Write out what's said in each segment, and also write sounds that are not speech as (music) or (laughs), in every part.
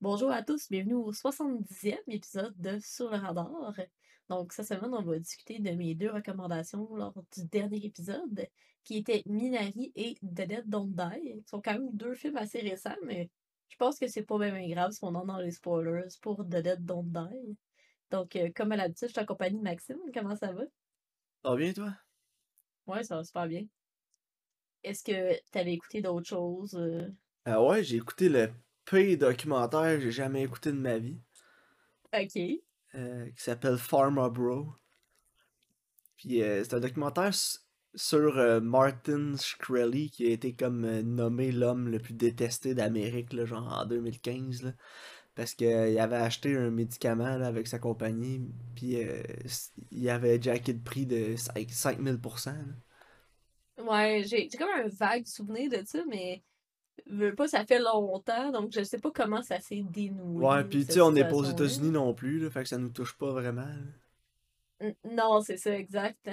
Bonjour à tous, bienvenue au 70e épisode de Sur le radar. Donc, cette semaine, on va discuter de mes deux recommandations lors du dernier épisode, qui étaient Minari et The Dead Don't Die. Ce sont quand même deux films assez récents, mais je pense que c'est pas bien grave si on en dans les spoilers pour The Dead Don't Die. Donc, euh, comme à l'habitude, je t'accompagne de Maxime. Comment ça va? Ça va bien, toi? Ouais, ça va super bien. Est-ce que tu avais écouté d'autres choses? euh? Ah ouais, j'ai écouté le pire documentaire que j'ai jamais écouté de ma vie, Ok. euh, qui s'appelle Pharma Bro. Puis euh, c'est un documentaire sur euh, Martin Shkreli, qui a été comme nommé l'homme le plus détesté d'Amérique, là, genre en 2015, là, parce qu'il avait acheté un médicament là, avec sa compagnie, puis il avait jacké le prix de 5 5000%. là. Ouais, j'ai j'ai comme un vague souvenir de ça, mais veux pas, ça fait longtemps, donc je sais pas comment ça s'est dénoué, Ouais, puis tu sais, on n'est pas aux. États-Unis non plus, là, fait que ça nous touche pas vraiment. N- Non, c'est ça, exact.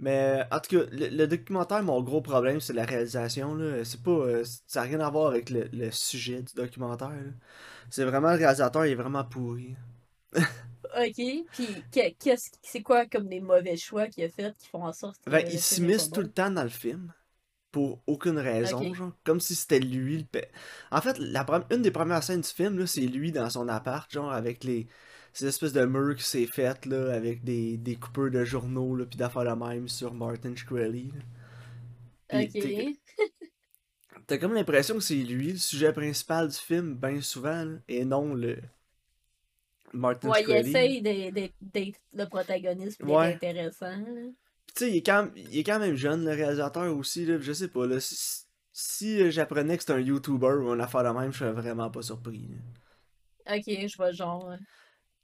Mais en tout cas, le, le documentaire, mon gros problème, c'est la réalisation. Là. C'est pas, euh, ça n'a rien à voir avec le, le sujet du documentaire. C'est vraiment le réalisateur, il est vraiment pourri. Ok, puis que- qu'est-ce c'est quoi comme des mauvais choix qu'il a fait qui font en sorte que Ben, il s'immisce tout le temps dans le film. Pour aucune raison, genre. Comme si c'était lui le En fait, la une des premières scènes du film, c'est lui dans son appart, genre, avec les. Ces espèces de murs qui s'est fait, là, avec des, des coupeurs de journaux, là, pis d'affaires la même sur Martin Shkreli. Puis Ok. T'as comme l'impression que c'est lui le sujet principal du film, bien souvent, là, et non le Martin Ouais, il essaye d'être le protagoniste Ouais. intéressant. Tu sais, il, est quand même- il est quand même jeune, le réalisateur aussi, là, je sais pas, là, si, si, euh, j'apprenais que c'est un YouTuber ou une affaire de même, je serais vraiment pas surpris. là. Ok, je vois le genre.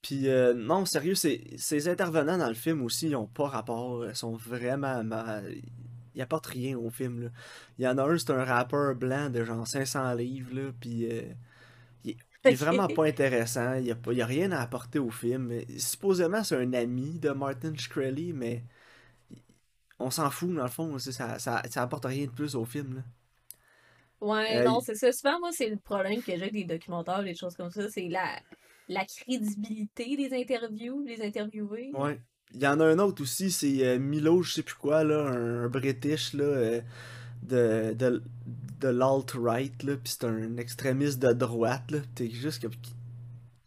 Puis euh, non, sérieux, ces, intervenants dans le film aussi, ils ont pas rapport, ils sont vraiment mal... Ils apportent rien au film, là. Il y en a un, c'est un rappeur blanc de genre 500 livres, là, puis... euh, il, il est vraiment pas (laughs) intéressant, il y a, pas, il y a rien à apporter au film. Supposément, c'est un ami de Martin Shkreli, mais on s'en fout, dans le fond, ça, ça, ça apporte rien de plus au film, là. Ouais, Euh, non, c'est ça. Souvent, moi, c'est le problème que j'ai avec des documentaires, des choses comme ça, c'est la, la crédibilité des interviews, des interviewés. Ouais. Il y en a un autre aussi, c'est euh, Milo, je sais plus quoi, là, un, un British, là, euh, de, de, de l'alt-right, là, pis c'est un extrémiste de droite, là. T'es juste comme...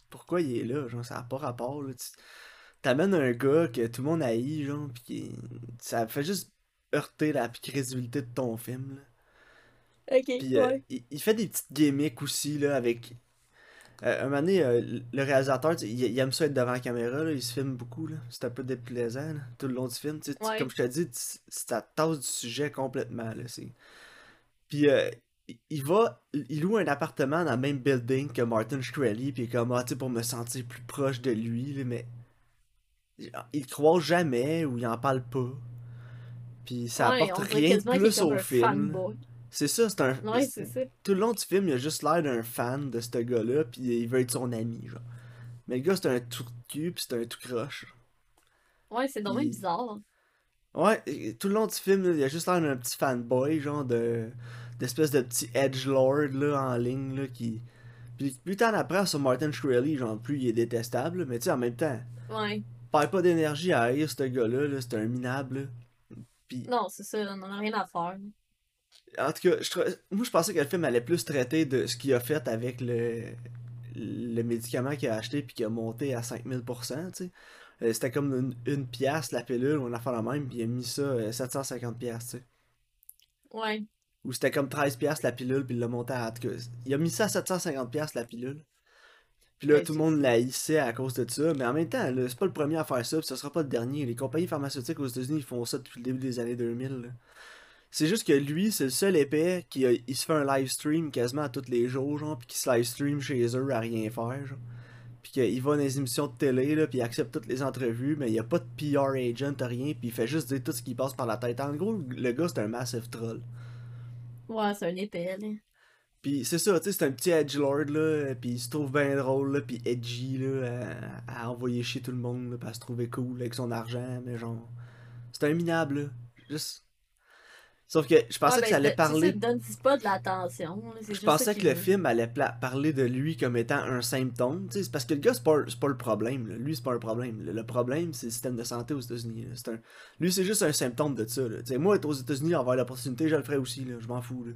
Pourquoi il est là? Genre, ça n'a pas rapport, là. Tu- T'amènes un gars que tout le monde haït, genre, pis qui- ça fait juste heurter la crédibilité de ton film, là. Ok, Puis euh, il, il fait des petites gimmicks aussi, là, avec... Euh, un moment donné, euh, le réalisateur, il, il aime ça être devant la caméra, là, il se filme beaucoup, là. C'est un peu déplaisant, là, tout le long du film. tu Ouais. Comme je te dis, ça tasse du sujet complètement, là. c'est- Puis euh, il- va, il loue un appartement dans le même building que Martin Shkreli, puis comme, ah, tu sais, pour me sentir plus proche de lui, là, mais... Il le croise jamais, ou il en parle pas. Puis ça Ouais, apporte rien de plus au film. C'est ça, c'est un. Ouais. Tout le long du film, il a juste l'air d'un fan de ce gars-là, puis il veut être son ami, genre. Mais le gars, c'est un tout cul, puis c'est un tout croche. Ouais, c'est dommage Il- bizarre. Ouais, tout le long du film, il a juste l'air d'un petit fanboy, genre de. d'espèce de petit edgelord, là, en ligne, là, qui. Puis plus t'en apprends sur Martin Shkreli, genre, plus il est détestable, mais tu sais, en même temps, Ouais. Perds pas d'énergie à haïr ce gars-là, là, c'est un minable, là. Non, c'est ça, on en a rien à faire. En tout cas, je moi je pensais que le film allait plus traiter de ce qu'il a fait avec le, le médicament qu'il a acheté puis qui a monté à 5000%, tu sais. Euh, C'était comme une, une pièce la pilule, on a fait la même, puis il a mis ça euh, 750 pièces, tu sais. Ouais. Ou c'était comme 13 pièces la pilule, puis il l'a monté à... en tout cas, il a mis ça à 750 pièces la pilule. Puis là, tout le monde l'haïssait à cause de ça, mais en même temps, c'est pas le premier à faire ça, puis ce sera pas le dernier. Les compagnies pharmaceutiques aux États-Unis, ils font ça depuis le début des années 2000, là. C'est juste que lui, c'est le seul épais qui a- il se fait un live stream quasiment à tous les jours, genre, puis qui se live stream chez eux à rien faire, genre. Puis qu'il va dans les émissions de télé, là, puis il accepte toutes les entrevues, mais il a pas de PR agent, rien, puis il fait juste dire tout ce qui passe par la tête. En gros, le gars, c'est un massive troll. Ouais, c'est un épais, là. Puis c'est ça, tu sais, c'est un petit edgelord, là, puis il se trouve bien drôle, là, puis edgy, là, à, à envoyer chier tout le monde, là, puis à se trouver cool avec son argent, mais genre... C'est un minable, là. Juste... Sauf que je pensais Ouais, que ça ben, allait de- c'est parler. ça, donne pas de l'attention. Je ça pensais que le film allait parler de lui comme étant un symptôme. tu sais, C'est parce que le gars, c'est pas, pas le problème. là. Lui, c'est pas un problème. Le problème, c'est le système de santé aux États-Unis. un... Lui, c'est juste un symptôme de ça. là. Moi, être aux États-Unis, avoir l'opportunité, je le ferais aussi. Là. Je m'en fous. Là.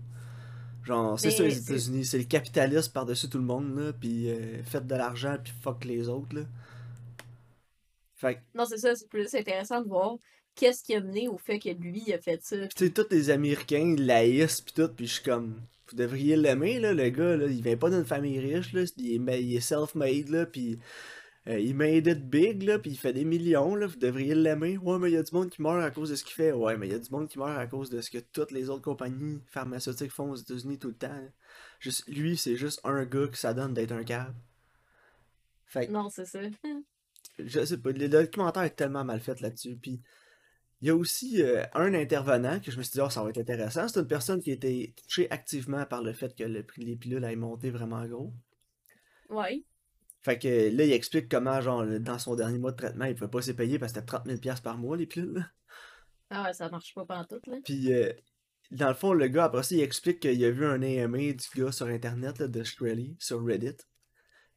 Genre, c'est ça les États-Unis. C'est le capitalisme par-dessus tout le monde. Là, puis euh, faites de l'argent, puis fuck les autres. Là. Fait que, Non, c'est ça, c'est plus intéressant de voir qu'est-ce qui a mené au fait que lui il a fait ça. tu sais, tous les Américains, ils l'haïssent, puis tout, puis je suis comme. Vous devriez l'aimer, là, le gars, là. Il vient pas d'une famille riche, là. Il est, ma- il est self-made, là, puis. Euh, il made it big, là, puis il fait des millions, là. Vous devriez l'aimer. Ouais, mais il y a du monde qui meurt à cause de ce qu'il fait. Ouais, mais il y a du monde qui meurt à cause de ce que toutes les autres compagnies pharmaceutiques font aux États-Unis tout le temps. là. Juste, lui, c'est juste un gars que ça donne d'être un cave. Fait que Non, c'est ça. je sais pas, le documentaire est tellement mal fait là-dessus. Puis il y a aussi euh, un intervenant que je me suis dit, oh, ça va être intéressant. C'est une personne qui a été touchée activement par le fait que le prix des pilules ait monté vraiment gros. Ouais. Fait que là, il explique comment, genre, dans son dernier mois de traitement, il pouvait pas s'y payer parce que c'était 30 000 piastres par mois, les pilules. là. Ah ouais, ça marche pas pantoute, là. Puis, euh, dans le fond, le gars, après ça, il explique qu'il a vu un AMA du gars sur Internet, là, de Shkreli, sur Reddit.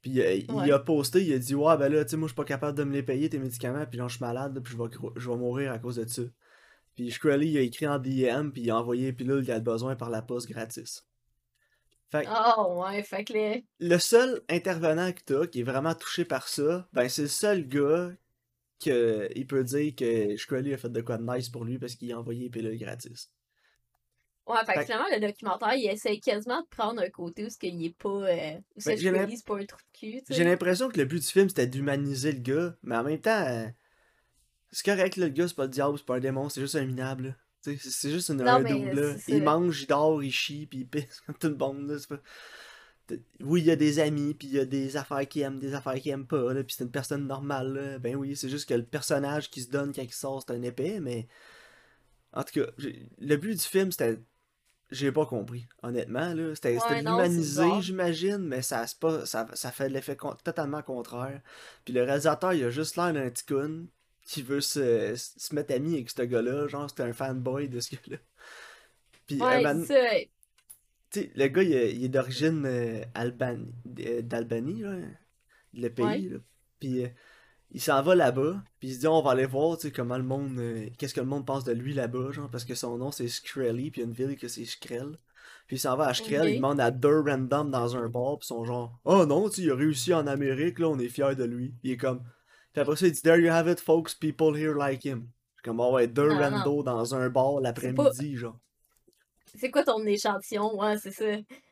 Puis, euh, il a posté, il a dit, ouais, ben là, tu sais, moi, je suis pas capable de me les payer, tes médicaments, puis genre, je suis malade, puis je vais, je vais mourir à cause de ça. Puis, Shkreli, il a écrit en DM, puis il a envoyé les pilules qu'il a besoin par la poste gratis. Fait que, Oh ouais, fait que les... le seul intervenant que t'as qui est vraiment touché par ça, ben, c'est le seul gars que il peut dire que Shkreli a fait de quoi de nice pour lui parce qu'il a envoyé les pilules gratis. Ouais, fait que finalement, le documentaire, il essaie quasiment de prendre un côté où ce qu'il est pas... Euh, où Ben, ce l'im- que c'est pas un trou de cul, tu J'ai l'impression que le but du film c'était d'humaniser le gars, mais en même temps, euh, c'est correct, là, le gars, c'est pas le diable, c'est pas un démon, c'est juste un minable. C'est juste une, Non, un dude, là. Il mange, il dort, il chie, puis il pisse comme (laughs) tout le monde. Là, pas- Oui, il y a des amis, puis il y a des affaires qu'il aime, des affaires qu'il aime pas, là, puis c'est une personne normale. Là. Ben oui, c'est juste que le personnage qui se donne quand il sort, c'est un épais, mais. En tout cas, le but du film, c'était. J'ai pas compris, honnêtement. là. C'était Ouais, l'humaniser, j'imagine, mais ça, pas, ça, ça fait l'effet con- totalement contraire. Puis le réalisateur, il a juste l'air d'un petit qui veut se, se mettre ami avec ce gars-là. Genre, c'est un fanboy de ce gars-là. Puis, Ouais, c'est le gars, il, est- il est d'origine euh, Alban- euh, d'Albanie, là, le pays. Ouais. là. Puis, euh, il s'en va là-bas, puis il se dit, on va aller voir, tu sais, comment le monde, euh, qu'est-ce que le monde pense de lui là-bas, genre, parce que son nom c'est Skrelly, puis il y a une ville que c'est Skrell. Puis il s'en va à Skrell, Ok. il demande à deux random dans un bar, puis sont genre, oh non, tu sais, il a réussi en Amérique, là, on est fiers de lui. Il est comme, puis après ça, il dit, there you have it, folks, people here like him. Comme, ah ouais, deux randos dans un bar pas- l'après-midi, genre. C'est quoi ton échantillon? Ouais, c'est ça.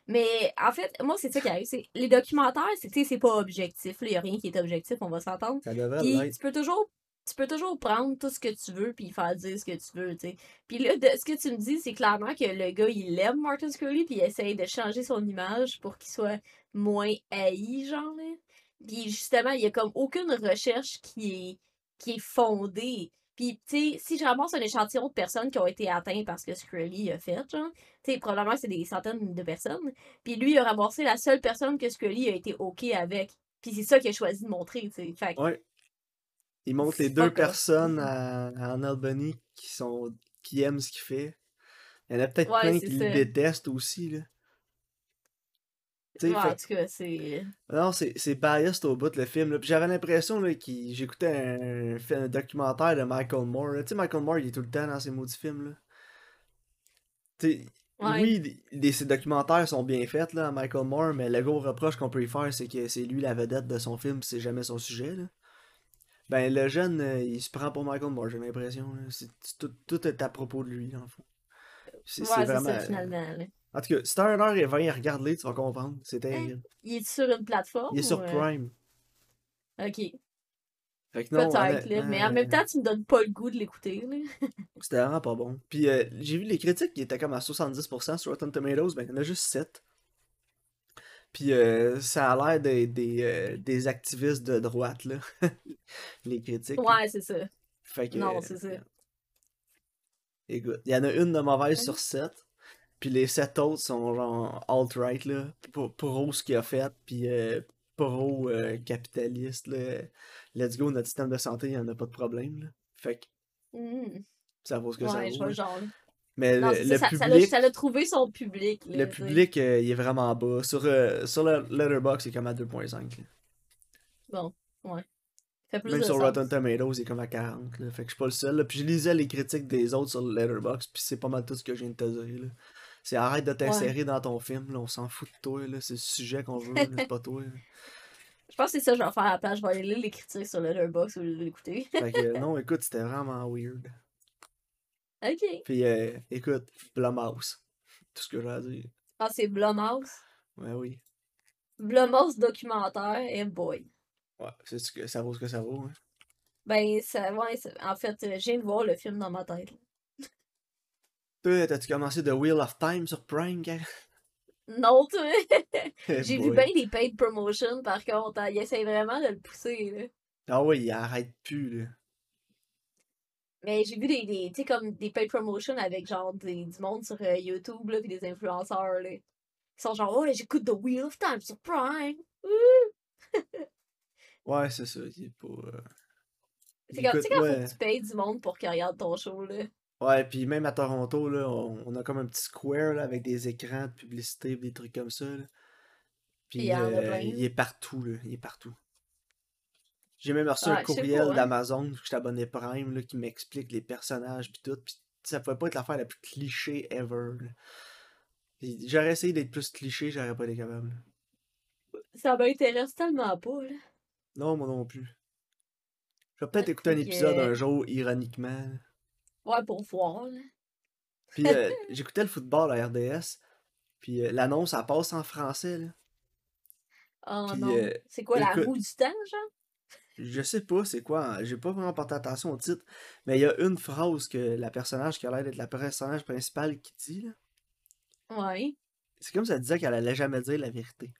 Mais en fait, moi, c'est ça qui arrive. c'est- Les documentaires, c'est tu sais, c'est pas objectif. Il n'y a rien qui est objectif, on va s'entendre. Ça devrait tu peux toujours. Tu peux toujours prendre tout ce que tu veux puis faire dire ce que tu veux, tu sais. Puis là, de, ce que tu me dis, c'est clairement que le gars, il aime Martin Scully puis il essaye de changer son image pour qu'il soit moins haï, genre, là. Puis justement, il y a comme aucune recherche qui est, qui est fondée. Puis, tu sais, si je ramasse un échantillon de personnes qui ont été atteintes par ce que Scully a fait, genre, tu sais, probablement que c'est des centaines de personnes. Puis lui, il a ramassé la seule personne que Scully a été OK avec. Puis c'est ça qu'il a choisi de montrer, tu sais. Ouais. Il montre les deux personnes à- en Albany qui sont qui aiment ce qu'il fait. Il y en a peut-être Ouais, plein qui le détestent aussi, là. Ouais, fait- en tout cas, c'est. Non, c'est c'est biased au bout, le film. j'avais l'impression là, qu'il j'écoutais un, un documentaire de Michael Moore. Tu sais, Michael Moore, il est tout le temps dans ses maudits films. Là. Ouais. Oui, des- ses documentaires sont bien faits, là, à Michael Moore, mais le gros reproche qu'on peut lui faire, c'est que c'est lui la vedette de son film, c'est jamais son sujet. Là. Ben, le jeune, euh, il se prend pour Michael Moore, j'ai l'impression. tout, tout est à propos de lui, dans le fond. C'est Ouais, vraiment. ça, finalement. là. En tout cas, si t'as 1h20, regarde-les, tu vas comprendre. C'est terrible. Il est sur une plateforme? Il est sur ou, euh, Prime. Ok. Peut-être, honnêtement, Mais en même temps, tu me donnes pas le goût de l'écouter. (laughs) C'était vraiment pas bon. Puis euh, j'ai vu les critiques qui étaient comme à 70% sur Rotten Tomatoes, ben il y en a juste 7. Puis euh, ça a l'air des, des, euh, des activistes de droite, là. (laughs) les critiques. Ouais, c'est ça. Fait que, Non, euh, c'est ça. Écoute, il y en a une de mauvaise Ouais. sur 7. Puis les 7 autres sont genre alt-right, là. Pour, pour ce qu'il a fait. Puis euh, pro-capitaliste, là. Let's go, notre système de santé, il n'y en a pas de problème, là. Fait que Mhm. ça vaut ce que ça Ouais, je vaut. vois le genre. Mais Non, le, le ça, public, ça l'a trouvé son public, là, le public, euh, il est vraiment bas. Sur, euh, sur le Letterboxd, il est comme à 2.5. là. Bon, ouais. Même sur sens. Rotten Tomatoes, il est comme à 40. Là. Fait que je suis pas le seul. là. Puis je lisais les critiques des autres sur Letterboxd, puis c'est pas mal tout ce que je viens de te dire. là. C'est arrête de t'insérer dans ton film, là. on s'en fout de toi. là. C'est le sujet qu'on veut, c'est pas toi. là. (laughs) Je pense que c'est ça que je vais faire à la place. Je vais aller lire les critiques sur Letterboxd ou l'écouter. Fait que (laughs) non, écoute, c'était vraiment weird. ok. Puis euh, écoute, Blumhouse. Tout ce que j'ai à dire. Ah, c'est Blumhouse? Ouais, oui. Blumhouse documentaire, et boy. Ouais, c'est ce que ça vaut ce que ça vaut. Hein? Ben, ça, ouais, en fait, euh, je viens de voir le film dans ma tête. Toi, t'as-tu commencé The Wheel of Time sur Prime? Non, tu sais. (laughs) Eh J'ai vu bien des paid promotions, par contre. hein, Ils essayent vraiment de le pousser, là. Ah oui, il arrête plus, là. Mais j'ai vu des, des tu sais, comme des paid promotions avec genre des, du monde sur euh, YouTube, là, pis des influenceurs, là. Ils sont genre, oh, j'écoute The Wheel of Time sur Prime. Ouais, c'est ça, il est pas... euh, C'est comme, tu sais, quand ouais. faut que tu payes du monde pour qu'ils regardent ton show, là. Ouais, puis même à Toronto, là, on, on a comme un petit square, là, avec des écrans de publicité, des trucs comme ça, là. Puis euh, il est partout, là, il est partout. J'ai même reçu Ouais, un sais courriel hein. d'Amazon, que je suis abonné Prime, là, qui m'explique les personnages, puis tout, puis ça pouvait pas être l'affaire la plus cliché ever, J'aurais essayé d'être plus cliché, j'aurais pas été capable. Ça m'intéresse tellement pas, là. Non, moi non plus. Je vais peut-être écouter un épisode un jour, ironiquement. Ouais, pour voir, là. Puis euh, j'écoutais le football à RDS, puis euh, l'annonce, elle passe en français, là. Oh Puis, non. euh, C'est quoi, la roue du temps, genre? Je sais pas c'est quoi, hein, j'ai pas vraiment porté attention au titre, mais il y a une phrase que la personnage qui a l'air d'être la personnage principale qui dit, là. Ouais. C'est comme ça disait qu'elle allait jamais dire la vérité.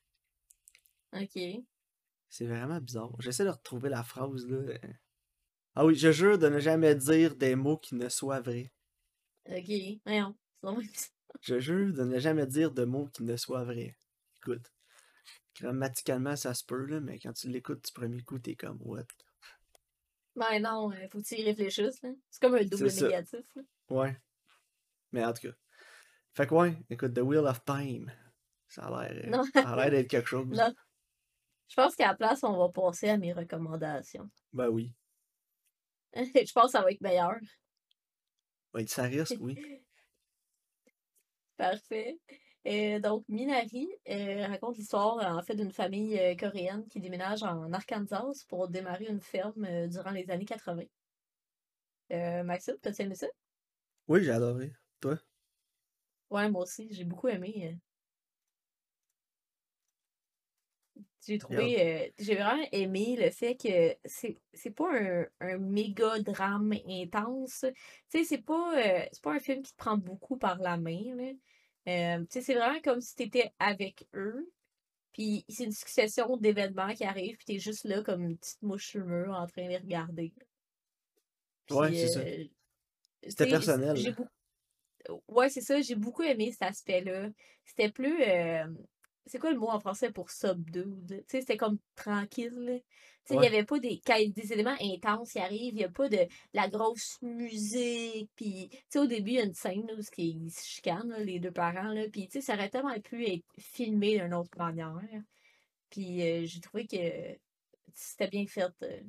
Ok. C'est vraiment bizarre. J'essaie de retrouver la phrase, là. Ah oui, je jure de ne jamais dire des mots qui ne soient vrais. Ok. Voyons. Je jure de ne jamais dire de mots qui ne soient vrais. Écoute, grammaticalement, ça se peut, là, mais quand tu l'écoutes du premier coup, t'es comme, what? Ben non, euh, faut que tu y réfléchisses, là. C'est comme un double négatif, là. Ouais. Mais en tout cas. Fait que ouais, écoute, The Wheel of Time. Ça a l'air, euh, d'être quelque (laughs) chose. Je pense qu'à la place, on va passer à mes recommandations. Ben oui. (laughs) je pense que ça va être meilleur. Ouais, ça risque, oui. (laughs) Parfait. Euh, donc, Minari euh, raconte l'histoire en fait d'une famille euh, coréenne qui déménage en Arkansas pour démarrer une ferme euh, durant les années 80. Euh, Maxime, t'as-tu aimé ça? Oui, j'ai adoré. Toi? Ouais, moi aussi, j'ai beaucoup aimé. euh. J'ai trouvé, euh, j'ai vraiment aimé le fait que c'est c'est pas un, un méga drame intense. Tu sais, c'est pas, euh, c'est pas un film qui te prend beaucoup par la main. Euh, tu sais, c'est vraiment comme si t'étais avec eux. Puis c'est une succession d'événements qui arrivent, puis t'es juste là comme une petite mouche sur le mur en train de les regarder. Ouais, c'est ça. C'était tu personnel, J'ai beaucoup... Ouais, c'est ça, j'ai beaucoup aimé cet aspect-là. C'était plus. C'est quoi le mot en français pour subdued? Tu sais, c'était comme tranquille. Tu sais, il Ouais. n'y avait pas des, quand des éléments intenses qui arrivent, il n'y a pas de la grosse musique. Puis, tu sais, au début, il y a une scène là, où ils se chicanent, là, les deux parents. Là, puis, tu sais, ça aurait tellement pu être filmé d'une autre manière. Puis, euh, j'ai trouvé que c'était bien fait. euh.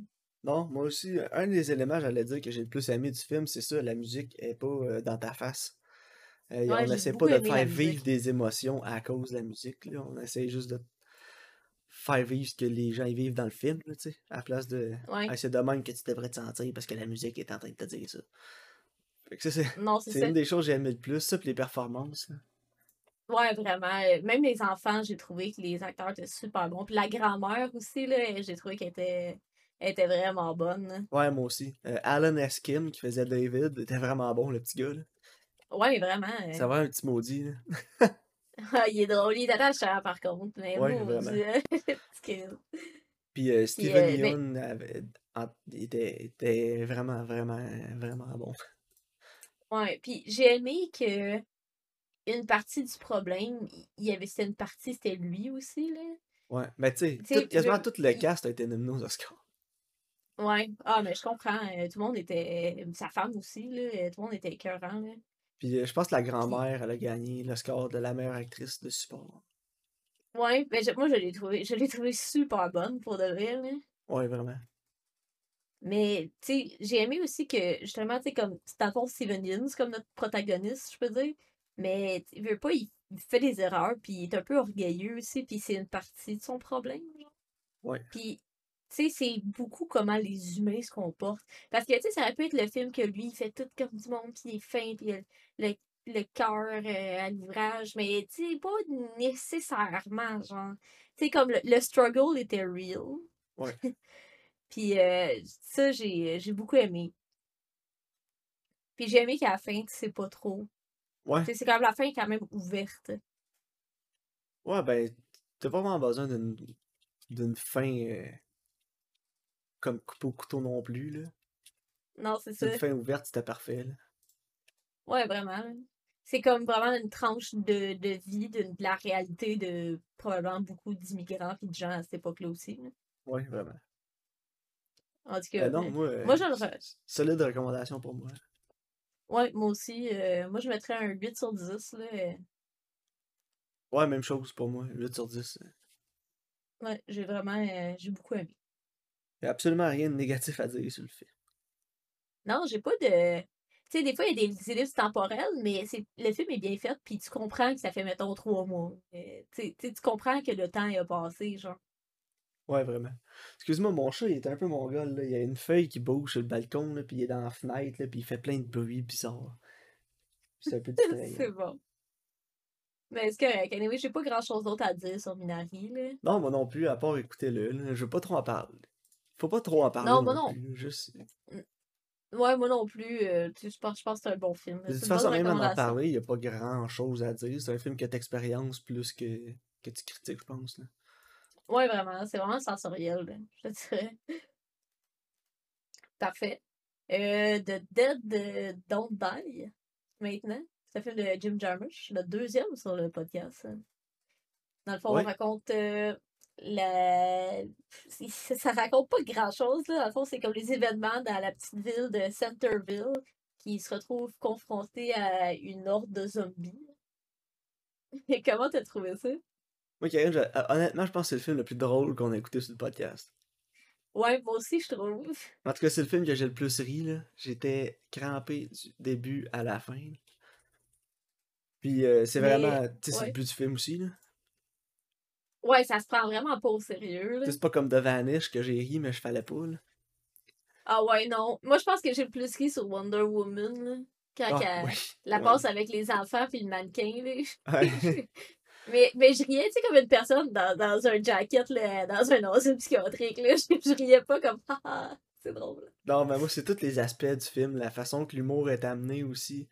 Non, moi aussi, un des éléments, j'allais dire, que j'ai le plus aimé du film, c'est ça, la musique est pas euh, dans ta face. Euh, Ouais, on j'ai essaie beaucoup pas de te faire vivre des émotions à cause de la musique, là. On essaie juste de faire vivre ce que les gens vivent dans le film, là, à la place de... Ouais. Ah, c'est de même que tu devrais te sentir parce que la musique est en train de te dire ça. Fait que ça, c'est Non, c'est c'est ça. une des choses que j'ai aimé le plus, ça, puis les performances. là. Ouais, vraiment. Même les enfants, j'ai trouvé que les acteurs étaient super bons. Puis la grand-mère aussi, là, j'ai trouvé qu'elle était, était vraiment bonne. Ouais, moi aussi. Euh, Alan Eskin, qui faisait David, était vraiment bon, le petit gars, là. Ouais, vraiment. euh, Ça va un petit maudit, là. (laughs) il est drôle, il est attachant par contre. Mais Ouais, vraiment. euh, (laughs) petit kid. Puis euh, Steven euh, mais- Yeun avait- en- était, était vraiment, vraiment, vraiment bon. Ouais, puis j'ai aimé que une partie du problème, il y avait c'était une partie, c'était lui aussi, là. Ouais, mais tu sais, Tu sais, tout- quasiment je- tout le il- cast a été nominé aux Oscars. Ouais. Ah, mais je comprends. euh, Tout le monde était. Sa femme aussi, là. euh, Tout le monde était écœurant, là. Puis euh, je pense que la grand-mère, elle a gagné le score de la meilleure actrice de support. Ouais, ben je- moi je l'ai trouvé, je l'ai trouvé super bonne pour de vrai, là. Ouais, vraiment. Mais, tu sais, j'ai aimé aussi que, justement, tu sais, comme, c'est dans le fond Steven Yeun, comme notre protagoniste, je peux dire. Mais, il veut pas, il, fait des erreurs, puis il est un peu orgueilleux aussi, puis c'est une partie de son problème, genre. Ouais. Puis, sais, c'est beaucoup comment les humains se comportent. Parce que, tu sais, ça aurait pu être le film que lui, il fait tout comme du monde, puis il est fin, puis il a le, le cœur euh, à l'ouvrage, mais, tu sais, pas nécessairement, genre. Tu sais, comme le, le struggle était real. Ouais. (laughs) Puis euh, ça, j'ai j'ai beaucoup aimé. Puis j'ai aimé qu'à la fin, tu sais pas trop. Ouais. Tu C'est comme la fin est quand même ouverte. Ouais, ben, t'as pas vraiment besoin d'une d'une fin euh, comme coupe au couteau non plus, là. Non, c'est ça. une fin ouverte, c'était parfait, là. Ouais, vraiment. C'est comme vraiment une tranche de, de vie, de, de la réalité de probablement beaucoup d'immigrants puis de gens à cette époque-là aussi. là. Ouais, vraiment. En tout cas, Euh, non, euh, moi, euh, moi, je le solide recommandation pour moi. ouais, moi aussi. euh, moi, je mettrais un 8 sur 10. Là. euh. Ouais, même chose pour moi, 8 sur 10. Ouais, j'ai vraiment j'ai beaucoup aimé. Y a absolument rien de négatif à dire sur le film. Non, j'ai pas de. Tu sais, des fois, il y a des ellipses temporelles, mais c'est le film est bien fait, puis tu comprends que ça fait, mettons, trois mois. Euh, tu tu comprends que le temps a passé, genre. Ouais, vraiment. Excuse-moi, mon chat, il est un peu mongol, là. Il y a une feuille qui bouge sur le balcon, là, puis il est dans la fenêtre, là, puis il fait plein de bruits bizarres. C'est un peu (laughs) distrayant. c'est bon. Mais c'est correct. Anyway, j'ai pas grand chose d'autre à dire sur Minari, là. Non, moi non plus, à part écouter-le. Je veux pas trop en parler. Faut pas trop en parler Non, moi non. plus. Juste... Ouais, moi non plus. euh, tu sais, je pense, je pense que c'est un bon film. De toute façon, même en en parler, il y a pas grand-chose à dire. C'est un film que t'expériences plus que, que tu critiques, je pense, là. Ouais, vraiment. C'est vraiment sensoriel, là, je te dirais. (laughs) Parfait. Euh, The Dead euh, Don't Die, maintenant. C'est un film de Jim Jarmusch, le deuxième sur le podcast. hein. Dans le fond, Ouais. on raconte euh, la... Ça, ça raconte pas grand-chose, là. Dans le fond, c'est comme les événements dans la petite ville de Centerville qui se retrouvent confrontés à une horde de zombies. Et comment t'as trouvé ça? Moi, Karine, je- euh, honnêtement, je pense que c'est le film le plus drôle qu'on a écouté sur le podcast. Ouais, moi aussi, je trouve. En tout cas, c'est le film que j'ai le plus ri, là. J'étais crampé du début à la fin. Puis euh, c'est Mais, vraiment, tu sais, c'est le but du film aussi, là. Ouais, ça se prend vraiment pas au sérieux, là. C'est pas comme The Vanish que j'ai ri, mais je fallait pas, là. Ah ouais, non. Moi, je pense que j'ai le plus ri sur Wonder Woman, là. Quand Ah, elle- la ouais. passe avec les enfants puis le mannequin, là. Ouais. (laughs) mais, mais je riais, tu sais, comme une personne dans, dans un jacket, là, dans un asile psychiatrique, là. (laughs) Je, je riais pas comme, (laughs) ah, ah, c'est drôle. Non, mais moi, c'est tous les aspects du film, la façon que l'humour est amené aussi.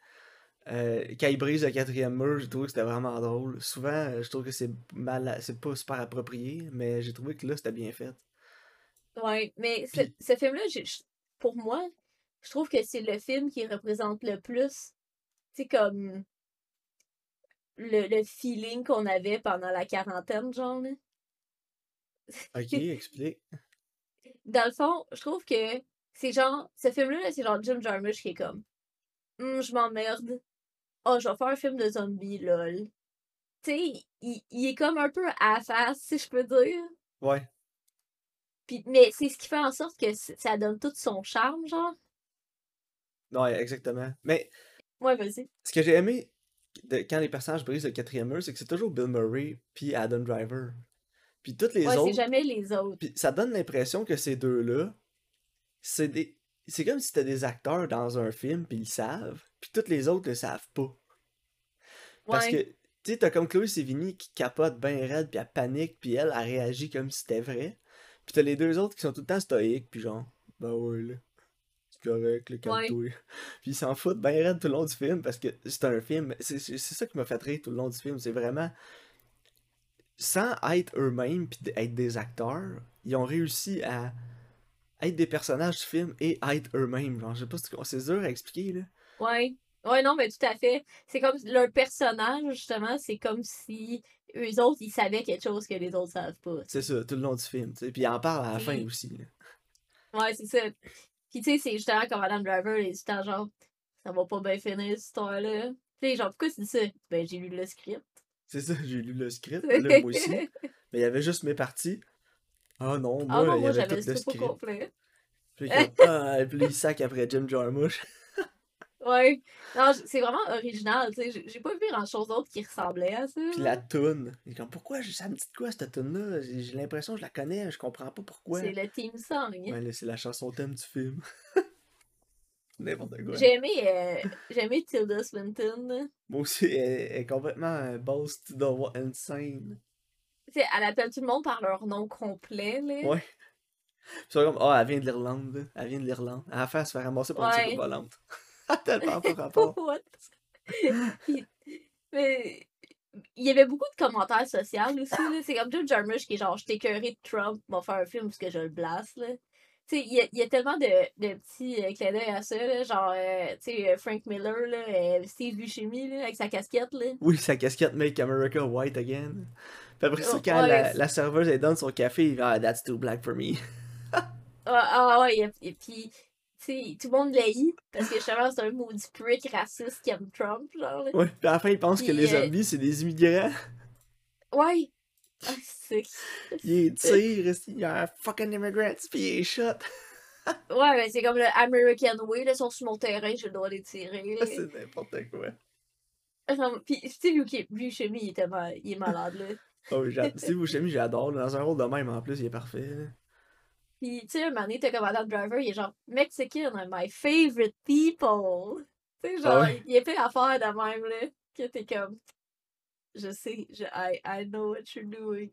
Euh, quand il brise le quatrième mur, j'ai trouvé que c'était vraiment drôle. Souvent, euh, je trouve que c'est mal, c'est pas super approprié, mais j'ai trouvé que là, c'était bien fait. Ouais, mais ce, Puis- ce film-là, pour moi, je trouve que c'est le film qui représente le plus, tu sais, comme le, le feeling qu'on avait pendant la quarantaine, genre, là. Ok, (laughs) explique. Dans le fond, je trouve que c'est genre, ce film-là, là, c'est genre Jim Jarmusch qui est comme, Hum, je m'emmerde. Oh, je vais faire un film de zombies, lol. Tu sais, il, il est comme un peu à face, si je peux dire. Ouais. Puis, mais c'est ce qui fait en sorte que ça donne tout son charme, genre. Non, ouais, exactement. Mais Ouais, vas-y. ce que j'ai aimé de, quand les personnages brisent le quatrième mur, c'est que c'est toujours Bill Murray puis Adam Driver. Puis toutes les ouais, c'est autres. jamais les autres. Puis ça donne l'impression que ces deux-là, c'est des. C'est comme si c'était des acteurs dans un film, puis ils savent, puis toutes les autres le savent pas. Parce que, Ouais. tu sais, t'as comme Chloé Sevigny qui capote bien raide, puis elle panique, puis elle, elle réagit comme si c'était vrai. Puis t'as les deux autres qui sont tout le temps stoïques, puis genre, ben ouais, là, c'est correct, le calme-toi. Puis ils s'en foutent bien raide tout le long du film, parce que c'est un film, c'est ça qui m'a fait rire tout le long du film, c'est vraiment, sans être eux-mêmes, puis être des acteurs, ils ont réussi à être des personnages du film et être eux-mêmes. Genre, je sais pas si c'est dur à expliquer, là. Ouais. Ouais, non, mais tout à fait. C'est comme leur personnage, justement, c'est comme si eux autres, ils savaient quelque chose que les autres savent pas. C'est ça, tout le long du film, tu sais. Puis ils en parlent à la fin aussi, là. Ouais, c'est ça. Puis tu sais, c'est justement comme Adam Driver, il est tout genre ça va pas bien finir cette histoire-là. Puis genre, pourquoi tu dis ça? Ben, j'ai lu le script. C'est ça, j'ai lu le script, là, moi aussi. (laughs) Mais il y avait juste mes parties. Ah non, moi, Ah non, il y moi avait tout le script complet. Puis, ah, et puis il sac après Jim Jarmusch. Ouais. Non, c'est vraiment original, tu sais. J'ai- pas vu grand chose d'autre qui ressemblait à ça. Puis la toune. Comme, pourquoi ça me dit quoi cette toune-là? J'ai j'ai l'impression que je la connais, je comprends pas pourquoi. C'est le team song. Ouais, là, c'est la chanson thème du film. (laughs) N'importe quoi. J'ai aimé, euh, j'ai aimé Tilda Swinton. Moi aussi, elle, elle est complètement euh, boss to the insane. Tu sais, elle appelle tout le monde par leur nom complet, là. Ouais. Puis c'est comme, ah, elle vient de l'Irlande. Elle vient de l'Irlande. À la fin, elle se fait ramasser par une Ouais. (laughs) Tellement pas (laughs) rapport. Mais il y avait beaucoup de commentaires sociaux aussi. C'est comme Jim Jarmusch qui est genre, je t'ai de Trump, va faire un film parce que je le blasse. Là. Tu sais, il y, y a tellement de, de petits euh, clins d'œil à ça. Là, genre, euh, tu sais, euh, Frank Miller, là, euh, Steve Buscemi, là, avec sa casquette. Là. Oui, sa casquette Make America White Again. Puis après ça, Oh, quand ouais, la, serveuse elle donne son café, il va, ah, that's too black for me. (laughs) Ah, ah ouais, et, et puis, sais, tout le monde l'haït parce que justement, c'est un maudit prick raciste qui aime Trump. Genre, là. Ouais, puis à la fin, il pense que les euh, zombies, c'est des immigrants. Ouais. Ah, c'est. (laughs) Il tire, il y a un fucking immigrant, puis il est shot. (laughs) Ouais, mais c'est comme le American Way, là, ils sont sur mon terrain, droit de les tirer. là. c'est n'importe quoi. Genre, Puis, tu sais, chez lui, il est tellement. Il est malade, là. Oh, Steve (laughs) Buscemi, j'adore. là. Dans un rôle de même, en plus, il est parfait. Puis, tu sais, un moment donné, t'as comme Adam Driver, il est genre, Mexican are my favorite people. Tu sais, genre, Ah ouais. il est plein d'affaires de même, là, que t'es comme. Je sais, je, I, I know what you're doing.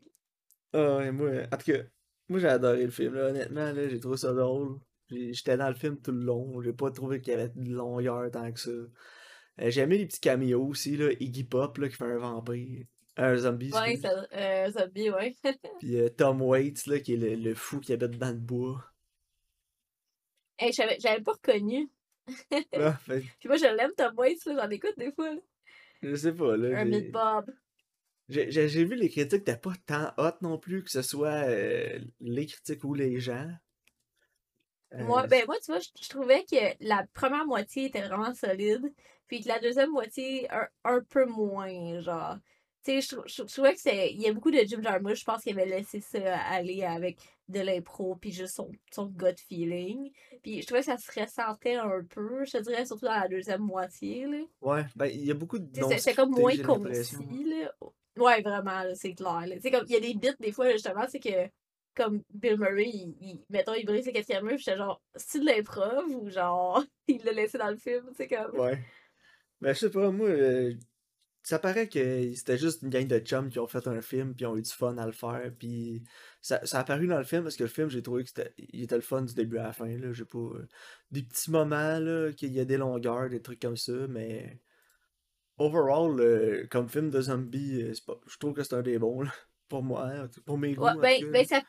Ah, ouais, moi, en tout cas, moi, j'ai adoré le film, là. Honnêtement, là, j'ai trouvé ça drôle. J'étais dans le film tout le long. J'ai pas trouvé qu'il y avait de longueur tant que ça. Euh, j'ai aimé les petits caméos aussi, là. Iggy Pop, là, qui fait un vampire. Un zombie, Ouais, ça, euh, zombie, ouais. (laughs) Puis euh, Tom Waits, là, qui est le, le fou qui habite dans le bois. Hey, j'avais pas reconnu. Ah, (laughs) fait, Puis moi, je l'aime, Tom Waits, là, j'en écoute des fois, là. je sais pas, là. Un Meat Bob. J'ai vu les critiques, t'es pas tant hot non plus, que ce soit euh, les critiques ou les gens. Moi, ben moi, tu vois, je, je trouvais que la première moitié était vraiment solide, puis que la deuxième moitié, un, un peu moins, genre. Sais, je, trou- je, je trouvais que c'est. Il y a beaucoup de Jim Jarmusch, je pense qu'il avait laissé ça aller avec de l'impro, puis juste son, son gut feeling. Puis je trouvais que ça se ressentait un peu, je te dirais, surtout dans la deuxième moitié, là. Ouais, ben il y a beaucoup de c'est- comme moins concis, là. Ouais, vraiment, c'est clair. Tu comme, il y a des bits, des fois, justement, c'est que, comme Bill Murray, il, il- mettons, il brise ses quatrième mur, j'étais genre, c'est de l'improv, ou genre, (laughs) il l'a laissé dans le film, tu sais, comme? Ouais. Ben je sais pas, moi, euh, ça paraît que c'était juste une gang de chums qui ont fait un film, puis ont eu du fun à le faire, puis ça, ça a apparu dans le film, parce que le film, j'ai trouvé que c'était il était le fun du début à la fin, là, j'ai pas... euh, des petits moments, là, qu'il y a des longueurs, des trucs comme ça, mais... Overall, euh, comme film de zombie, euh, c'est pas- je trouve que c'est un des bons, là, (laughs) pour moi, pour mes goûts, Ouais, ben, ben ça,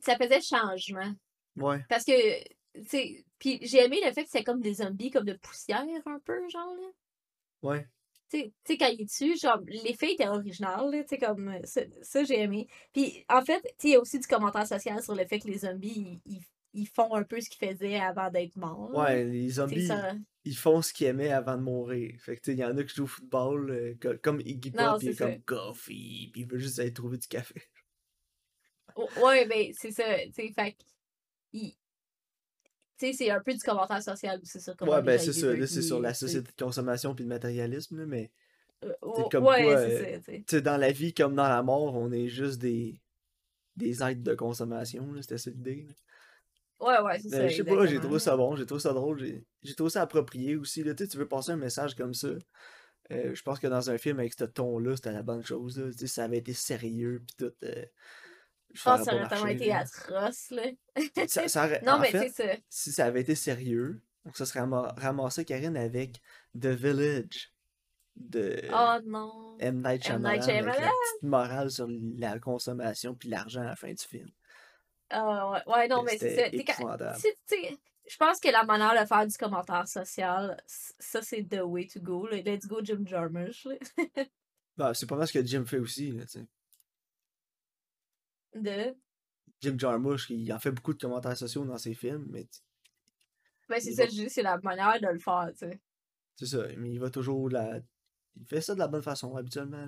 ça faisait changement. Ouais, Parce que, tu sais, puis j'ai aimé le fait que c'était comme des zombies, comme de poussière, un peu, genre, là. ouais. Tu sais- quand il est dessus, genre, l'effet était original, tu sais, comme, euh, ça, ça, j'ai aimé. Puis, en fait, tu sais, il y a aussi du commentaire social sur le fait que les zombies, ils, font un peu ce qu'ils faisaient avant d'être morts. Ouais, les zombies, ça... ils font ce qu'ils aimaient avant de mourir. Fait que, tu sais, il y en a qui jouent au football, euh, co- comme Iggy Pop, ça. comme coffee, puis il veut juste aller trouver du café. Ouais, ben, c'est ça, tu sais, fait il- Tu sais, c'est un peu du commentaire social aussi sur comment Ouais, ben c'est ça, là, c'est sur la société de consommation puis de matérialisme, là, mais Euh, c'est o- comme ouais, c'est euh, ça, dans la vie comme dans la mort, on est juste des, des êtres de consommation, là, c'était ça l'idée. Ouais, ouais, c'est ça. Je sais pas, j'ai trouvé ça bon, j'ai trouvé ça drôle, j'ai j'ai trouvé ça approprié aussi, là, tu veux passer un message comme ça, euh, je pense que dans un film avec ce ton-là, c'était la bonne chose, là, ça avait été sérieux pis tout, euh, Je pense que ça aurait tellement été atroce, là. Ça, ça (laughs) aurait- Non, en mais fait, c'est ça. si ça avait été sérieux, donc ça serait rama- ramassé Karine avec The Village de Oh non. M. Night M. Shyamalan Night avec la Shyamalan? petite morale sur la consommation puis l'argent à la fin du film. Ah ouais, ouais, non, Mais c'est ça. Je pense que la manière de faire du commentaire social, ça, c'est the way to go. là. Let's go, Jim Jarmusch. (laughs) Bah, c'est pas mal ce que Jim fait aussi. Là. De. Jim Jarmusch, il en fait beaucoup de commentaires sociaux dans ses films, mais Ben, c'est ça, va- je dis, c'est la manière de le faire, tu sais. C'est ça, mais il va toujours la. Il fait ça de la bonne façon, habituellement.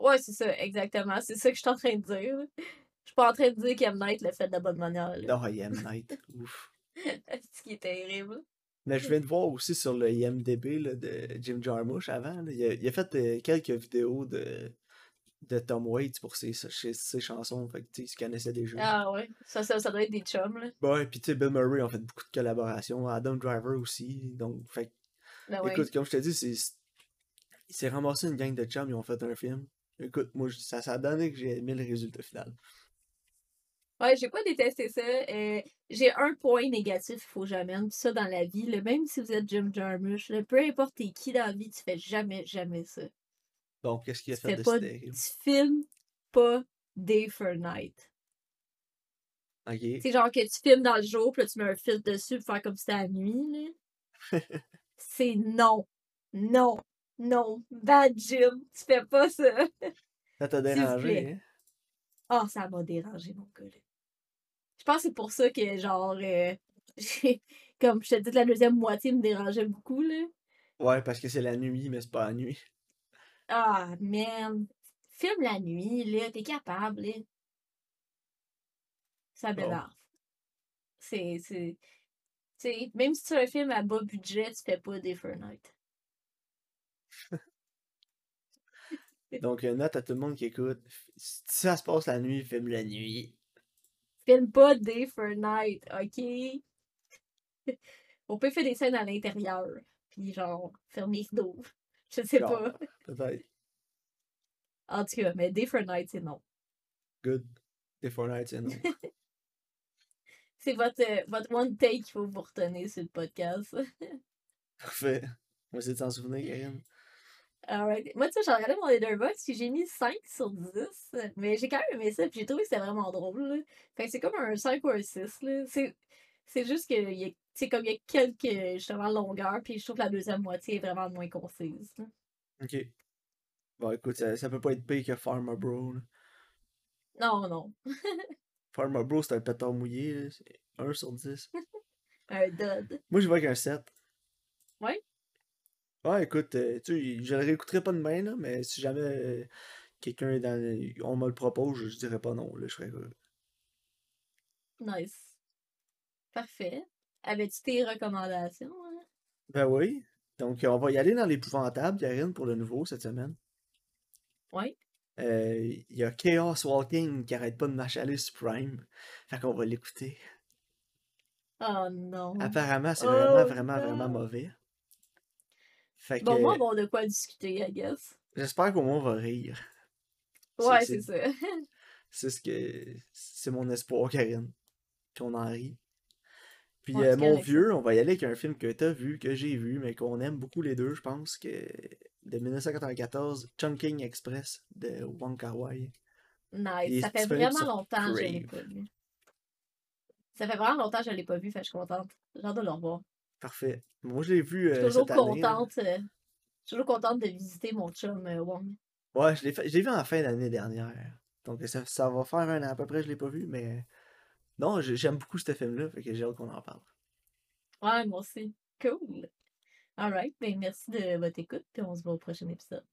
Ouais, c'est ça, exactement. C'est ça que je suis en train de dire. Je suis pas en train de dire qu'M Night le fait de la bonne manière. là. Non, IM Night. (laughs) Ouf. Ce qui est terrible. Mais je viens de voir aussi sur le IMDB là, de Jim Jarmusch avant. là, il, a, il a fait euh, quelques vidéos de, de Tom Waits pour ses, ses, ses chansons. Fait que tu sais, il se connaissait déjà. Ah ouais, ça, ça, ça doit être des chums, là. Ouais, puis tu sais, Bill Murray ont fait beaucoup de collaborations. Adam Driver aussi. Donc, fait Ben ouais. écoute, comme je te dis, c'est. Il s'est ramassé une gang de chums, ils ont fait un film. Écoute, moi, ça, ça a donné que j'ai aimé le résultat final. Ouais, j'ai pas détesté ça. Euh, j'ai un point négatif, il faut. Pis ça, dans la vie, là, même si vous êtes Jim Jarmusch, là, peu importe qui dans la vie, tu fais jamais, jamais ça. Donc, qu'est-ce qu'il a fait de pas, stérile? tu filmes pas day for night. Ok. C'est genre que tu filmes dans le jour, puis là, tu mets un filtre dessus pour faire comme si c'était la nuit, là. (laughs) C'est non. Non. Non. Bad Jim. Tu fais pas ça. (laughs) Ça t'a dérangé, hein? Ah, ça m'a dérangé, mon gars, là. Je pense que c'est pour ça que, genre, euh, (laughs) comme je te dis, la deuxième moitié me dérangeait beaucoup, là. Ouais, parce que c'est la nuit, mais c'est pas la nuit. Ah, man. Filme la nuit, là. T'es capable, là. Ça m'énerve. C'est, c'est... Tu sais, même si tu as un film à bas budget, tu fais pas Day for Night. (laughs) Donc, euh, note à tout le monde qui écoute. Si ça se passe la nuit, filme la nuit. Filme pas Day for Night, ok? (laughs) On peut faire des scènes à l'intérieur. Puis genre, fermer les. Je sais Genre. pas. Peut-être. En tout cas, mais Day for Night, c'est non. Good. Des Fortnite, c'est non. (laughs) C'est votre, euh, votre one take qu'il faut vous retenir sur le podcast. (laughs) Parfait. On va essayer de s'en souvenir, Karine. Alright. Moi, tu sais, j'ai regardé mon Letterboxd puis j'ai mis 5 sur 10. Mais j'ai quand même aimé ça puis j'ai trouvé que c'était vraiment drôle. Là. Fait que c'est comme un 5 ou un 6. Là. C'est, c'est juste que il y a, tu sais, comme il y a quelques justement longueurs puis je trouve que la deuxième moitié est vraiment moins concise. là. Ok. Bon, écoute, ça, ça peut pas être pire que Farmer Bro. là. Non, non. (laughs) Farmer Bro, c'est un pétard mouillé. là. C'est 1 sur 10. (laughs) Un dud. Moi, je vois qu'un 7. Ouais? Ouais, écoute, euh, tu sais, je le réécouterai pas demain, là, mais si jamais euh, quelqu'un est dans. le- On me le propose, je, je dirais pas non, là, je serais. Nice. Parfait. Avais-tu tes recommandations? hein? Ben oui. Donc, on va y aller dans l'épouvantable, Karine, pour le nouveau cette semaine. Ouais. Euh, Il y a Chaos Walking qui arrête pas de m'achaler sur Prime. Fait qu'on va l'écouter. Oh non. Apparemment, c'est Oh, vraiment, vraiment, non. vraiment mauvais. Fait que Bon, moi, bon, de quoi discuter, I guess. j'espère qu'au moins on va rire. Ouais, c'est- c'est ça. C'est ce que. C'est mon espoir, Karine. Qu'on en rit. Puis euh, mon vieux, on va y aller avec un film que t'as vu, que j'ai vu, mais qu'on aime beaucoup les deux, je pense, que de 1994, Chunking Express de Wong Kar Wai. Nice. Ça fait vraiment longtemps que je l'ai pas vu. Ça fait vraiment longtemps que je l'ai pas vu, fait que je suis contente. J'ai hâte de le revoir. Parfait. Moi, je l'ai vu Je suis euh, toujours cette année. là. contente. euh, je suis toujours contente de visiter mon chum Wong. Ouais, je l'ai fait- je l'ai vu en fin d'année dernière. Donc ça, ça va faire un an à peu près, je l'ai pas vu, mais non, j'ai- j'aime beaucoup ce film-là, fait que j'ai hâte qu'on en parle. Ouais, moi aussi. Cool. Alright, ben merci de votre écoute, puis on se voit au prochain épisode.